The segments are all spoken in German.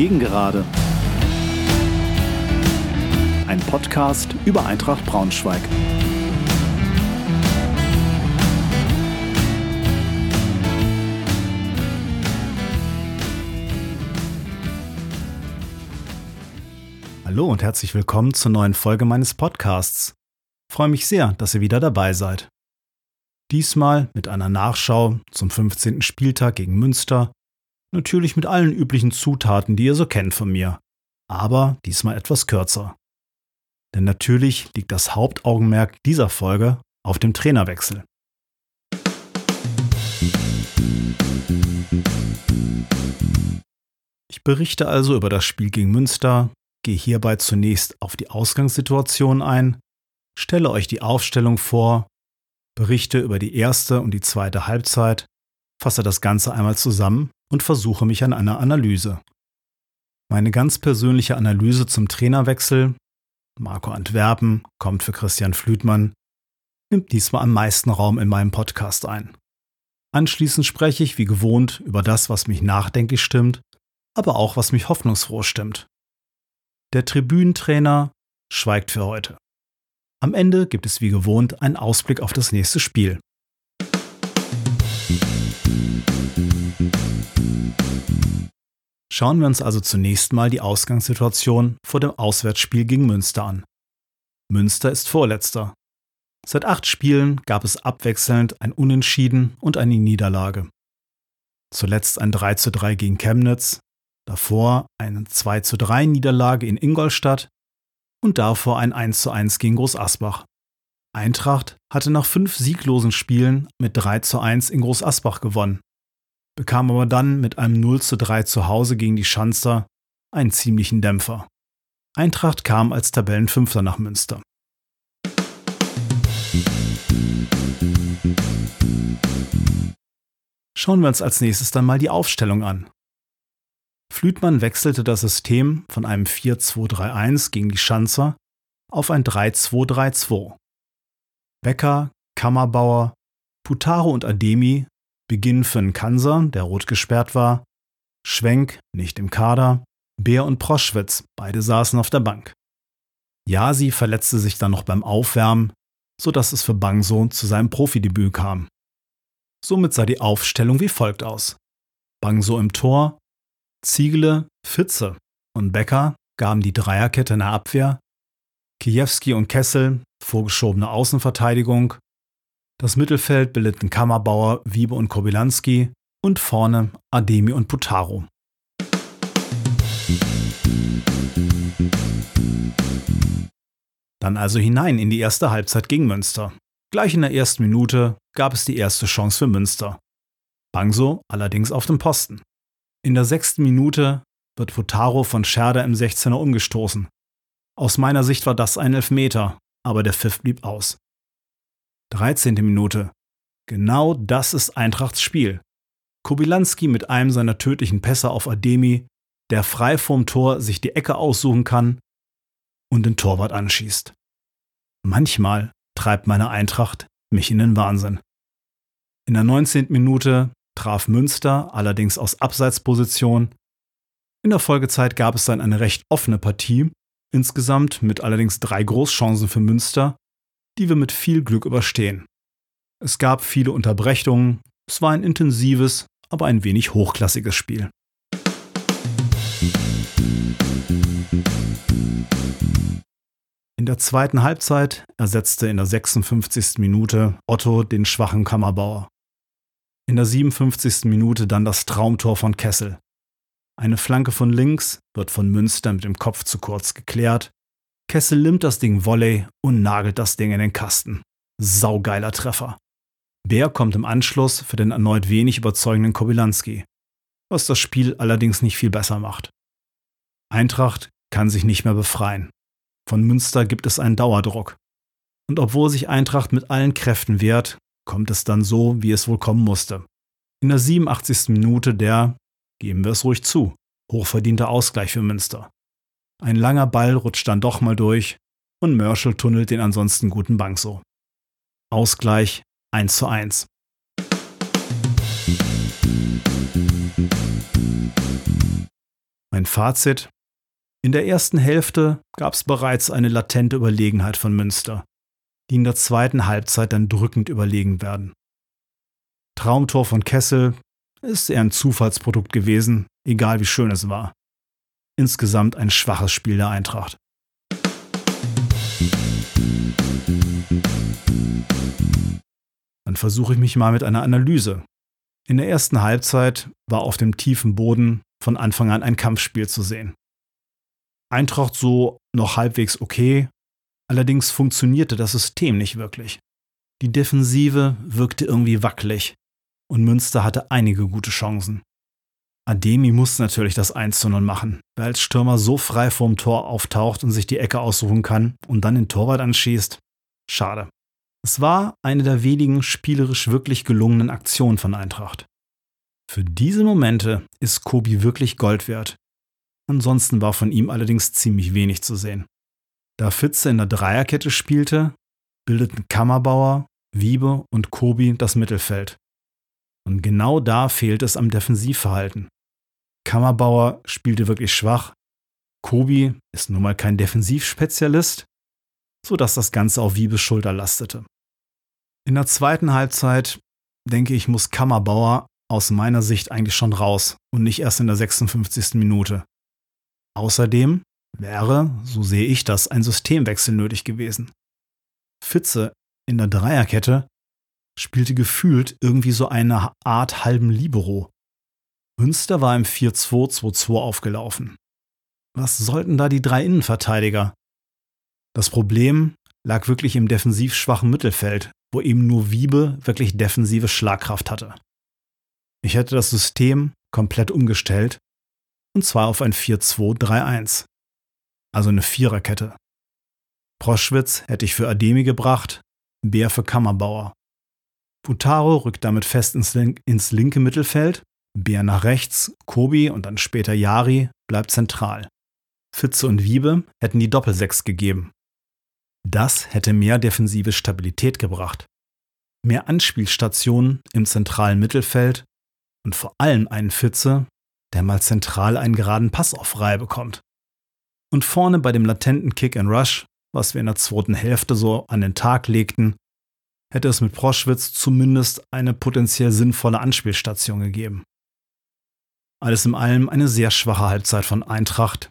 Gegengerade. Ein Podcast über Eintracht Braunschweig. Hallo und herzlich willkommen zur neuen Folge meines Podcasts. Ich freue mich sehr, dass ihr wieder dabei seid. Diesmal mit einer Nachschau zum 15. Spieltag gegen Münster Natürlich mit allen üblichen Zutaten, die ihr so kennt von mir. Aber diesmal etwas kürzer. Denn natürlich liegt das Hauptaugenmerk dieser Folge auf dem Trainerwechsel. Ich berichte also über das Spiel gegen Münster, gehe hierbei zunächst auf die Ausgangssituation ein, stelle euch die Aufstellung vor, berichte über die erste und die zweite Halbzeit, fasse das Ganze einmal zusammen und versuche mich an einer Analyse. Meine ganz persönliche Analyse zum Trainerwechsel, Marco Antwerpen kommt für Christian Flütmann, nimmt diesmal am meisten Raum in meinem Podcast ein. Anschließend spreche ich wie gewohnt über das, was mich nachdenklich stimmt, aber auch was mich hoffnungsfroh stimmt. Der Tribünentrainer schweigt für heute. Am Ende gibt es wie gewohnt einen Ausblick auf das nächste Spiel. Schauen wir uns also zunächst mal die Ausgangssituation vor dem Auswärtsspiel gegen Münster an. Münster ist Vorletzter. Seit acht Spielen gab es abwechselnd ein Unentschieden und eine Niederlage. Zuletzt ein 3 zu 3 gegen Chemnitz, davor eine 2 zu 3 Niederlage in Ingolstadt und davor ein 1 zu 1 gegen Groß Asbach. Eintracht hatte nach fünf sieglosen Spielen mit 3 zu 1 in Groß Asbach gewonnen bekam aber dann mit einem 0 zu 3 zu Hause gegen die Schanzer einen ziemlichen Dämpfer. Eintracht kam als Tabellenfünfter nach Münster. Schauen wir uns als nächstes dann mal die Aufstellung an. Flütmann wechselte das System von einem 4-2-3-1 gegen die Schanzer auf ein 3-2-3-2. Becker, Kammerbauer, Putaro und Ademi Beginn für Nkansa, der rot gesperrt war, Schwenk, nicht im Kader, Bär und Proschwitz, beide saßen auf der Bank. Jasi verletzte sich dann noch beim Aufwärmen, sodass es für Bangso zu seinem Profidebüt kam. Somit sah die Aufstellung wie folgt aus. Bangso im Tor, Ziegele, Fitze und Becker gaben die Dreierkette in der Abwehr, Kijewski und Kessel vorgeschobene Außenverteidigung das Mittelfeld bildeten Kammerbauer, Wiebe und Kobylanski und vorne Ademi und Putaro. Dann also hinein in die erste Halbzeit gegen Münster. Gleich in der ersten Minute gab es die erste Chance für Münster. Bangso allerdings auf dem Posten. In der sechsten Minute wird Putaro von Scherder im 16er umgestoßen. Aus meiner Sicht war das ein Elfmeter, aber der Pfiff blieb aus. 13. Minute. Genau das ist Eintrachts Spiel. Kobylanski mit einem seiner tödlichen Pässe auf Ademi, der frei vorm Tor sich die Ecke aussuchen kann und den Torwart anschießt. Manchmal treibt meine Eintracht mich in den Wahnsinn. In der 19. Minute traf Münster allerdings aus Abseitsposition. In der Folgezeit gab es dann eine recht offene Partie, insgesamt mit allerdings drei Großchancen für Münster, die wir mit viel Glück überstehen. Es gab viele Unterbrechungen, es war ein intensives, aber ein wenig hochklassiges Spiel. In der zweiten Halbzeit ersetzte in der 56. Minute Otto den schwachen Kammerbauer. In der 57. Minute dann das Traumtor von Kessel. Eine Flanke von links wird von Münster mit dem Kopf zu kurz geklärt Kessel nimmt das Ding Volley und nagelt das Ding in den Kasten. Saugeiler Treffer. Bär kommt im Anschluss für den erneut wenig überzeugenden Kobylanski, was das Spiel allerdings nicht viel besser macht. Eintracht kann sich nicht mehr befreien. Von Münster gibt es einen Dauerdruck. Und obwohl sich Eintracht mit allen Kräften wehrt, kommt es dann so, wie es wohl kommen musste. In der 87. Minute der, geben wir es ruhig zu, hochverdiente Ausgleich für Münster. Ein langer Ball rutscht dann doch mal durch und Merschel tunnelt den ansonsten guten Bank so. Ausgleich 1 zu 1. Mein Fazit. In der ersten Hälfte gab es bereits eine latente Überlegenheit von Münster, die in der zweiten Halbzeit dann drückend überlegen werden. Traumtor von Kessel ist eher ein Zufallsprodukt gewesen, egal wie schön es war. Insgesamt ein schwaches Spiel der Eintracht. Dann versuche ich mich mal mit einer Analyse. In der ersten Halbzeit war auf dem tiefen Boden von Anfang an ein Kampfspiel zu sehen. Eintracht so noch halbwegs okay, allerdings funktionierte das System nicht wirklich. Die Defensive wirkte irgendwie wackelig und Münster hatte einige gute Chancen. Ademi muss natürlich das 1 zu 0 machen, wer als Stürmer so frei vorm Tor auftaucht und sich die Ecke aussuchen kann und dann den Torwart anschießt. Schade. Es war eine der wenigen spielerisch wirklich gelungenen Aktionen von Eintracht. Für diese Momente ist Kobi wirklich Gold wert. Ansonsten war von ihm allerdings ziemlich wenig zu sehen. Da Fitze in der Dreierkette spielte, bildeten Kammerbauer, Wiebe und Kobi das Mittelfeld. Und genau da fehlt es am Defensivverhalten. Kammerbauer spielte wirklich schwach. Kobi ist nun mal kein Defensivspezialist, sodass das Ganze auf Wiebes Schulter lastete. In der zweiten Halbzeit, denke ich, muss Kammerbauer aus meiner Sicht eigentlich schon raus und nicht erst in der 56. Minute. Außerdem wäre, so sehe ich das, ein Systemwechsel nötig gewesen. Fitze in der Dreierkette spielte gefühlt irgendwie so eine Art halben Libero. Münster war im 4-2-2-2 aufgelaufen. Was sollten da die drei Innenverteidiger? Das Problem lag wirklich im defensiv schwachen Mittelfeld, wo eben nur Wiebe wirklich defensive Schlagkraft hatte. Ich hätte das System komplett umgestellt, und zwar auf ein 4-2-3-1, also eine Viererkette. Proschwitz hätte ich für Ademi gebracht, Bär für Kammerbauer. Butaro rückt damit fest ins, link ins linke Mittelfeld, Bär nach rechts, Kobi und dann später Yari bleibt zentral. Fitze und Wiebe hätten die Doppelsechs gegeben. Das hätte mehr defensive Stabilität gebracht. Mehr Anspielstationen im zentralen Mittelfeld und vor allem einen Fitze, der mal zentral einen geraden Pass auf Reihe bekommt. Und vorne bei dem latenten Kick and Rush, was wir in der zweiten Hälfte so an den Tag legten, hätte es mit Proschwitz zumindest eine potenziell sinnvolle Anspielstation gegeben. Alles in allem eine sehr schwache Halbzeit von Eintracht,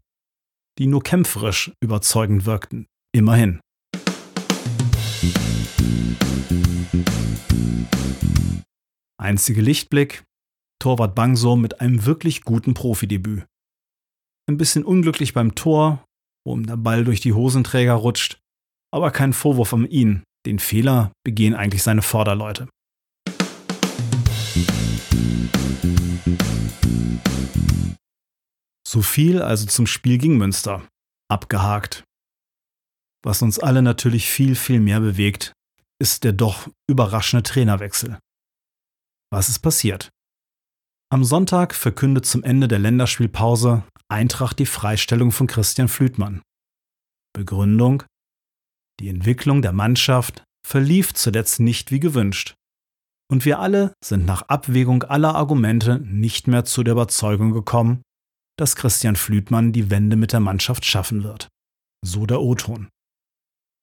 die nur kämpferisch überzeugend wirkten. Immerhin. Einzige Lichtblick, Torwart Bangso mit einem wirklich guten Profidebüt. Ein bisschen unglücklich beim Tor, wo ihm der Ball durch die Hosenträger rutscht, aber kein Vorwurf an ihn, den Fehler begehen eigentlich seine Vorderleute. So viel also zum Spiel gegen Münster. Abgehakt. Was uns alle natürlich viel, viel mehr bewegt, ist der doch überraschende Trainerwechsel. Was ist passiert? Am Sonntag verkündet zum Ende der Länderspielpause Eintracht die Freistellung von Christian Flütmann. Begründung? Die Entwicklung der Mannschaft verlief zuletzt nicht wie gewünscht. Und wir alle sind nach Abwägung aller Argumente nicht mehr zu der Überzeugung gekommen, dass Christian Flütmann die Wende mit der Mannschaft schaffen wird. So der O-Ton.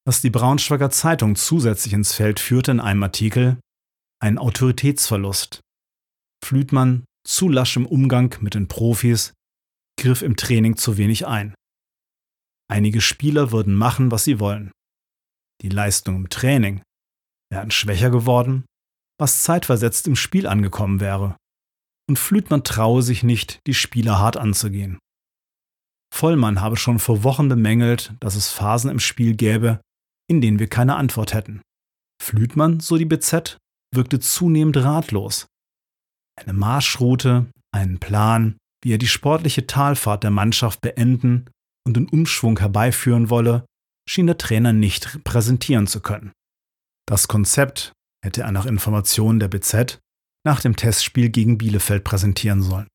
Was die Braunschweiger Zeitung zusätzlich ins Feld führte in einem Artikel, ein Autoritätsverlust. Flütmann zu lasch im Umgang mit den Profis, griff im Training zu wenig ein. Einige Spieler würden machen, was sie wollen. Die Leistung im Training wären schwächer geworden, was zeitversetzt im Spiel angekommen wäre. Und Flütmann traue sich nicht, die Spieler hart anzugehen. Vollmann habe schon vor Wochen bemängelt, dass es Phasen im Spiel gäbe, in denen wir keine Antwort hätten. Flütmann, so die BZ, wirkte zunehmend ratlos. Eine Marschroute, einen Plan, wie er die sportliche Talfahrt der Mannschaft beenden und den Umschwung herbeiführen wolle, schien der Trainer nicht präsentieren zu können. Das Konzept hätte er nach Informationen der BZ nach dem Testspiel gegen Bielefeld präsentieren sollen.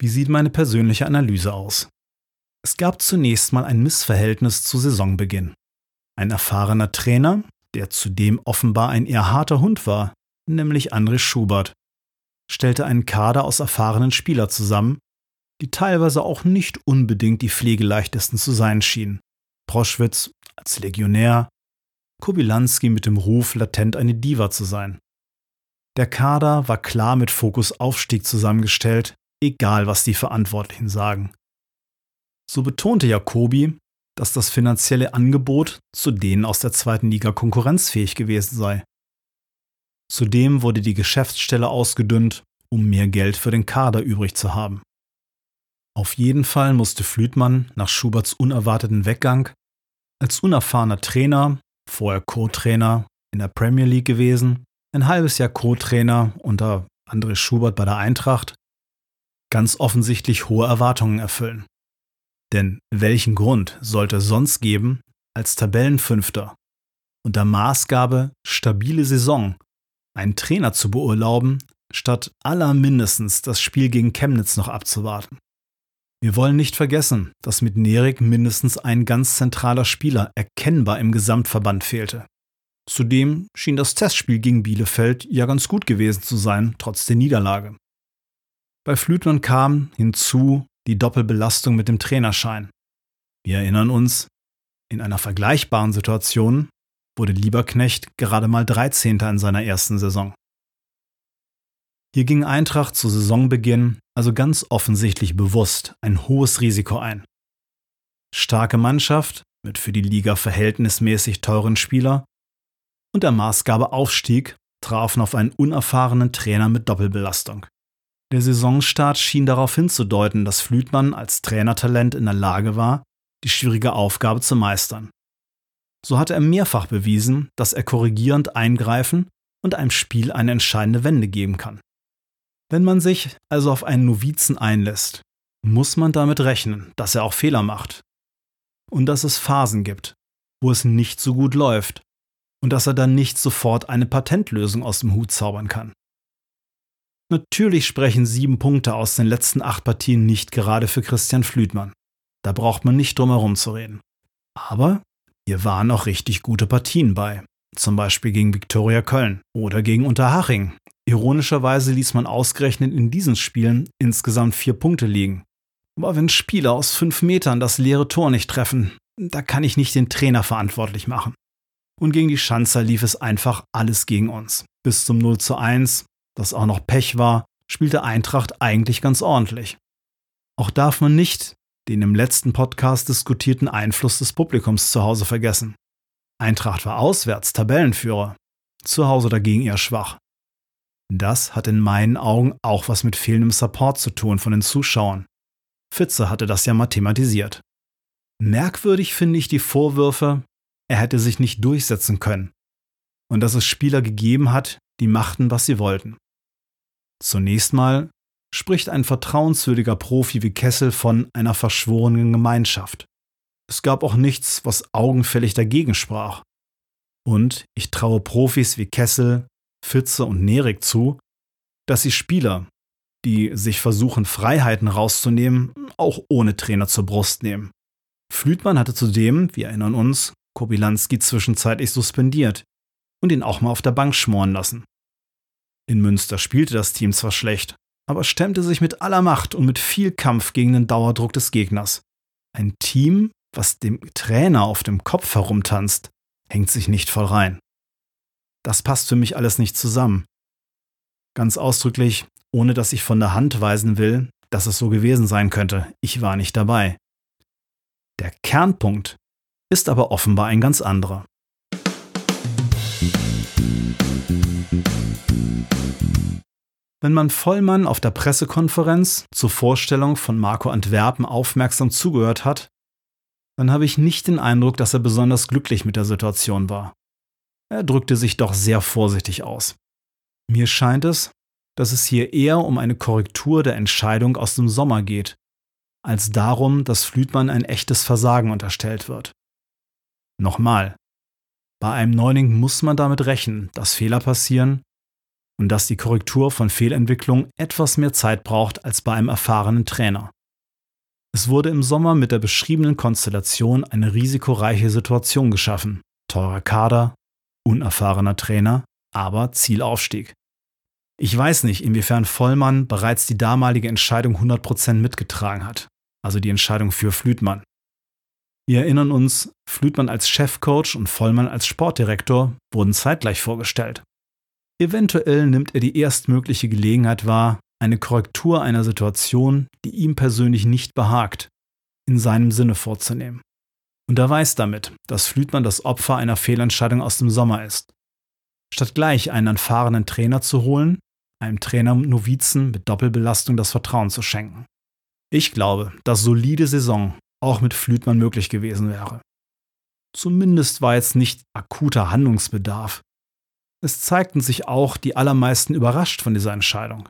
Wie sieht meine persönliche Analyse aus? Es gab zunächst mal ein Missverhältnis zu Saisonbeginn. Ein erfahrener Trainer, der zudem offenbar ein eher harter Hund war, nämlich André Schubert, stellte einen Kader aus erfahrenen Spielern zusammen, die teilweise auch nicht unbedingt die pflegeleichtesten zu sein schienen. Proschwitz als Legionär, Kobylanski mit dem Ruf, latent eine Diva zu sein. Der Kader war klar mit Fokus Aufstieg zusammengestellt, egal was die Verantwortlichen sagen. So betonte Jacobi, dass das finanzielle Angebot zu denen aus der zweiten Liga konkurrenzfähig gewesen sei. Zudem wurde die Geschäftsstelle ausgedünnt, um mehr Geld für den Kader übrig zu haben. Auf jeden Fall musste Flütmann nach Schuberts unerwarteten Weggang als unerfahrener Trainer, vorher Co-Trainer in der Premier League gewesen, ein halbes Jahr Co-Trainer unter André Schubert bei der Eintracht, ganz offensichtlich hohe Erwartungen erfüllen. Denn welchen Grund sollte es sonst geben, als Tabellenfünfter unter Maßgabe stabile Saison einen Trainer zu beurlauben, statt aller mindestens das Spiel gegen Chemnitz noch abzuwarten? Wir wollen nicht vergessen, dass mit Nerik mindestens ein ganz zentraler Spieler erkennbar im Gesamtverband fehlte. Zudem schien das Testspiel gegen Bielefeld ja ganz gut gewesen zu sein, trotz der Niederlage. Bei Flütmann kam hinzu die Doppelbelastung mit dem Trainerschein. Wir erinnern uns, in einer vergleichbaren Situation wurde Lieberknecht gerade mal 13. in seiner ersten Saison. Hier ging Eintracht zu Saisonbeginn also ganz offensichtlich bewusst ein hohes Risiko ein. Starke Mannschaft mit für die Liga verhältnismäßig teuren Spieler und der Maßgabe Aufstieg trafen auf einen unerfahrenen Trainer mit Doppelbelastung. Der Saisonstart schien darauf hinzudeuten, dass Flütmann als Trainertalent in der Lage war, die schwierige Aufgabe zu meistern. So hatte er mehrfach bewiesen, dass er korrigierend eingreifen und einem Spiel eine entscheidende Wende geben kann. Wenn man sich also auf einen Novizen einlässt, muss man damit rechnen, dass er auch Fehler macht. Und dass es Phasen gibt, wo es nicht so gut läuft und dass er dann nicht sofort eine Patentlösung aus dem Hut zaubern kann. Natürlich sprechen sieben Punkte aus den letzten acht Partien nicht gerade für Christian Flütmann. Da braucht man nicht drum herum zu reden. Aber hier waren auch richtig gute Partien bei. Zum Beispiel gegen Viktoria Köln oder gegen Unterhaching. Ironischerweise ließ man ausgerechnet in diesen Spielen insgesamt vier Punkte liegen. Aber wenn Spieler aus fünf Metern das leere Tor nicht treffen, da kann ich nicht den Trainer verantwortlich machen. Und gegen die Schanzer lief es einfach alles gegen uns. Bis zum 0 zu 1, das auch noch Pech war, spielte Eintracht eigentlich ganz ordentlich. Auch darf man nicht den im letzten Podcast diskutierten Einfluss des Publikums zu Hause vergessen. Eintracht war auswärts Tabellenführer, zu Hause dagegen eher schwach. Das hat in meinen Augen auch was mit fehlendem Support zu tun von den Zuschauern. Fitze hatte das ja mal thematisiert. Merkwürdig finde ich die Vorwürfe, er hätte sich nicht durchsetzen können und dass es Spieler gegeben hat, die machten, was sie wollten. Zunächst mal spricht ein vertrauenswürdiger Profi wie Kessel von einer verschworenen Gemeinschaft. Es gab auch nichts, was augenfällig dagegen sprach. Und ich traue Profis wie Kessel, Fitze und Nerik zu, dass sie Spieler, die sich versuchen, Freiheiten rauszunehmen, auch ohne Trainer zur Brust nehmen. Flütmann hatte zudem, wir erinnern uns, Kobilanski zwischenzeitlich suspendiert und ihn auch mal auf der Bank schmoren lassen. In Münster spielte das Team zwar schlecht, aber stemmte sich mit aller Macht und mit viel Kampf gegen den Dauerdruck des Gegners. Ein Team, was dem Trainer auf dem Kopf herumtanzt, hängt sich nicht voll rein. Das passt für mich alles nicht zusammen. Ganz ausdrücklich, ohne dass ich von der Hand weisen will, dass es so gewesen sein könnte. Ich war nicht dabei. Der Kernpunkt ist aber offenbar ein ganz anderer. Wenn man Vollmann auf der Pressekonferenz zur Vorstellung von Marco Antwerpen aufmerksam zugehört hat, dann habe ich nicht den Eindruck, dass er besonders glücklich mit der Situation war. Er drückte sich doch sehr vorsichtig aus. Mir scheint es, dass es hier eher um eine Korrektur der Entscheidung aus dem Sommer geht, als darum, dass Flütmann ein echtes Versagen unterstellt wird. Nochmal, bei einem Neuling muss man damit rechnen, dass Fehler passieren und dass die Korrektur von Fehlentwicklung etwas mehr Zeit braucht als bei einem erfahrenen Trainer. Es wurde im Sommer mit der beschriebenen Konstellation eine risikoreiche Situation geschaffen. Teurer Kader, unerfahrener Trainer, aber Zielaufstieg. Ich weiß nicht, inwiefern Vollmann bereits die damalige Entscheidung 100% mitgetragen hat, also die Entscheidung für Flütmann. Wir erinnern uns, Flütmann als Chefcoach und Vollmann als Sportdirektor wurden zeitgleich vorgestellt. Eventuell nimmt er die erstmögliche Gelegenheit wahr, eine Korrektur einer Situation, die ihm persönlich nicht behagt, in seinem Sinne vorzunehmen. Und er weiß damit, dass Flütmann das Opfer einer Fehlentscheidung aus dem Sommer ist. Statt gleich einen erfahrenen Trainer zu holen, einem Trainer-Novizen mit Doppelbelastung das Vertrauen zu schenken. Ich glaube, dass solide Saison auch mit Flütmann möglich gewesen wäre. Zumindest war jetzt nicht akuter Handlungsbedarf. Es zeigten sich auch die allermeisten überrascht von dieser Entscheidung.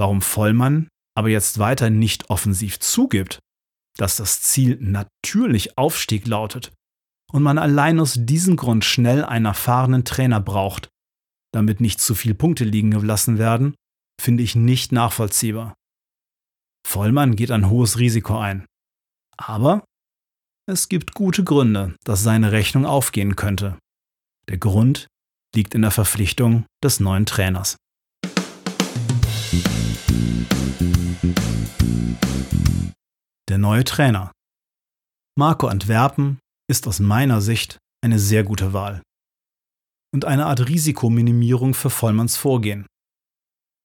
Warum Vollmann aber jetzt weiter nicht offensiv zugibt, dass das Ziel natürlich Aufstieg lautet und man allein aus diesem Grund schnell einen erfahrenen Trainer braucht, damit nicht zu viele Punkte liegen gelassen werden, finde ich nicht nachvollziehbar. Vollmann geht ein hohes Risiko ein. Aber es gibt gute Gründe, dass seine Rechnung aufgehen könnte. Der Grund liegt in der Verpflichtung des neuen Trainers. Der neue Trainer. Marco Antwerpen ist aus meiner Sicht eine sehr gute Wahl. Und eine Art Risikominimierung für Vollmanns Vorgehen.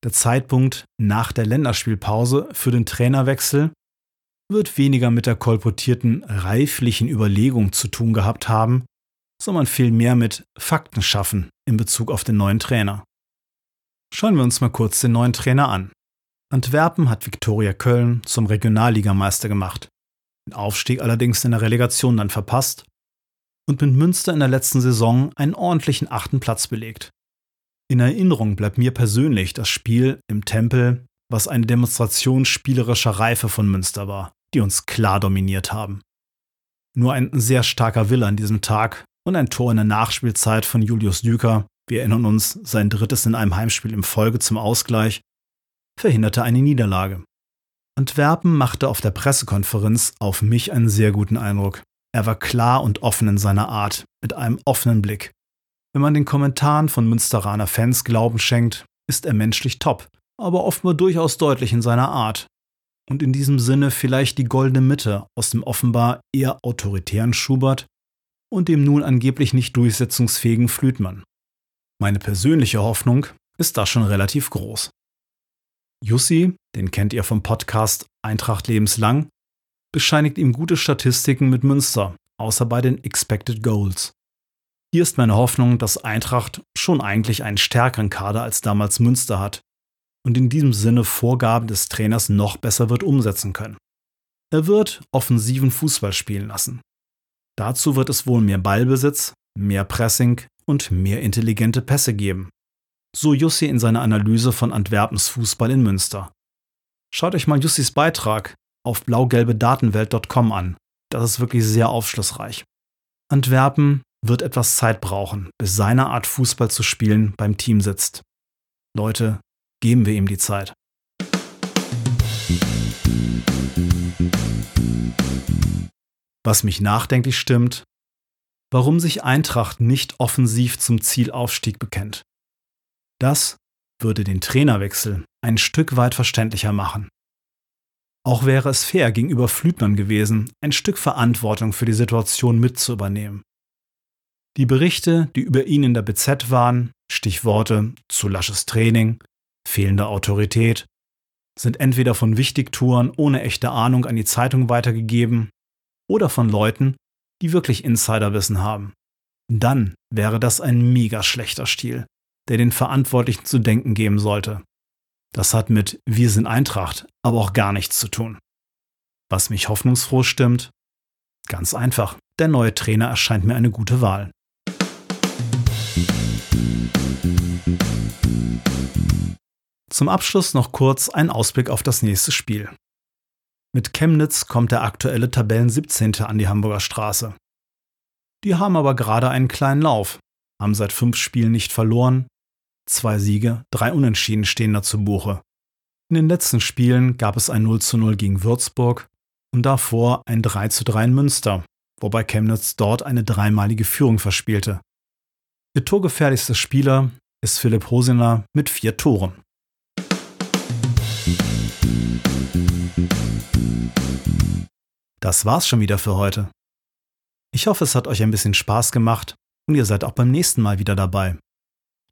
Der Zeitpunkt nach der Länderspielpause für den Trainerwechsel wird weniger mit der kolportierten reiflichen Überlegung zu tun gehabt haben, sondern vielmehr mit Fakten schaffen in Bezug auf den neuen Trainer. Schauen wir uns mal kurz den neuen Trainer an. Antwerpen hat Viktoria Köln zum Regionalligameister gemacht, den Aufstieg allerdings in der Relegation dann verpasst und mit Münster in der letzten Saison einen ordentlichen achten Platz belegt. In Erinnerung bleibt mir persönlich das Spiel im Tempel, was eine Demonstration spielerischer Reife von Münster war, die uns klar dominiert haben. Nur ein sehr starker Wille an diesem Tag und ein Tor in der Nachspielzeit von Julius Düker, wir erinnern uns, sein drittes in einem Heimspiel im Folge zum Ausgleich, verhinderte eine Niederlage. Antwerpen machte auf der Pressekonferenz auf mich einen sehr guten Eindruck. Er war klar und offen in seiner Art, mit einem offenen Blick. Wenn man den Kommentaren von Münsteraner Fans Glauben schenkt, ist er menschlich top, aber offenbar durchaus deutlich in seiner Art. Und in diesem Sinne vielleicht die goldene Mitte aus dem offenbar eher autoritären Schubert und dem nun angeblich nicht durchsetzungsfähigen Flütmann. Meine persönliche Hoffnung ist da schon relativ groß. Jussi, den kennt ihr vom Podcast Eintracht lebenslang, bescheinigt ihm gute Statistiken mit Münster, außer bei den Expected Goals. Hier ist meine Hoffnung, dass Eintracht schon eigentlich einen stärkeren Kader als damals Münster hat und in diesem Sinne Vorgaben des Trainers noch besser wird umsetzen können. Er wird offensiven Fußball spielen lassen. Dazu wird es wohl mehr Ballbesitz, mehr Pressing und mehr intelligente Pässe geben. So Jussi in seiner Analyse von Antwerpens Fußball in Münster. Schaut euch mal Jussis Beitrag auf blaugelbedatenwelt.com an. Das ist wirklich sehr aufschlussreich. Antwerpen wird etwas Zeit brauchen, bis seine Art Fußball zu spielen beim Team sitzt. Leute, geben wir ihm die Zeit. Was mich nachdenklich stimmt, warum sich Eintracht nicht offensiv zum Zielaufstieg bekennt. Das würde den Trainerwechsel ein Stück weit verständlicher machen. Auch wäre es fair gegenüber Flütmann gewesen, ein Stück Verantwortung für die Situation mitzuübernehmen. Die Berichte, die über ihn in der BZ waren, Stichworte zu lasches Training, fehlende Autorität, sind entweder von Wichtigtouren ohne echte Ahnung an die Zeitung weitergegeben oder von Leuten, die wirklich Insiderwissen haben. Dann wäre das ein mega schlechter Stil, der den Verantwortlichen zu denken geben sollte. Das hat mit Wir sind Eintracht aber auch gar nichts zu tun. Was mich hoffnungsfroh stimmt? Ganz einfach, der neue Trainer erscheint mir eine gute Wahl. Zum Abschluss noch kurz ein Ausblick auf das nächste Spiel. Mit Chemnitz kommt der aktuelle Tabellen 17. an die Hamburger Straße. Die haben aber gerade einen kleinen Lauf, haben seit fünf Spielen nicht verloren, zwei Siege, drei Unentschieden stehen da zu Buche. In den letzten Spielen gab es ein 0 zu 0 gegen Würzburg und davor ein 3 zu 3 in Münster, wobei Chemnitz dort eine dreimalige Führung verspielte. Der torgefährlichste Spieler ist Philipp Hosiner mit vier Toren. Das war's schon wieder für heute. Ich hoffe, es hat euch ein bisschen Spaß gemacht und ihr seid auch beim nächsten Mal wieder dabei.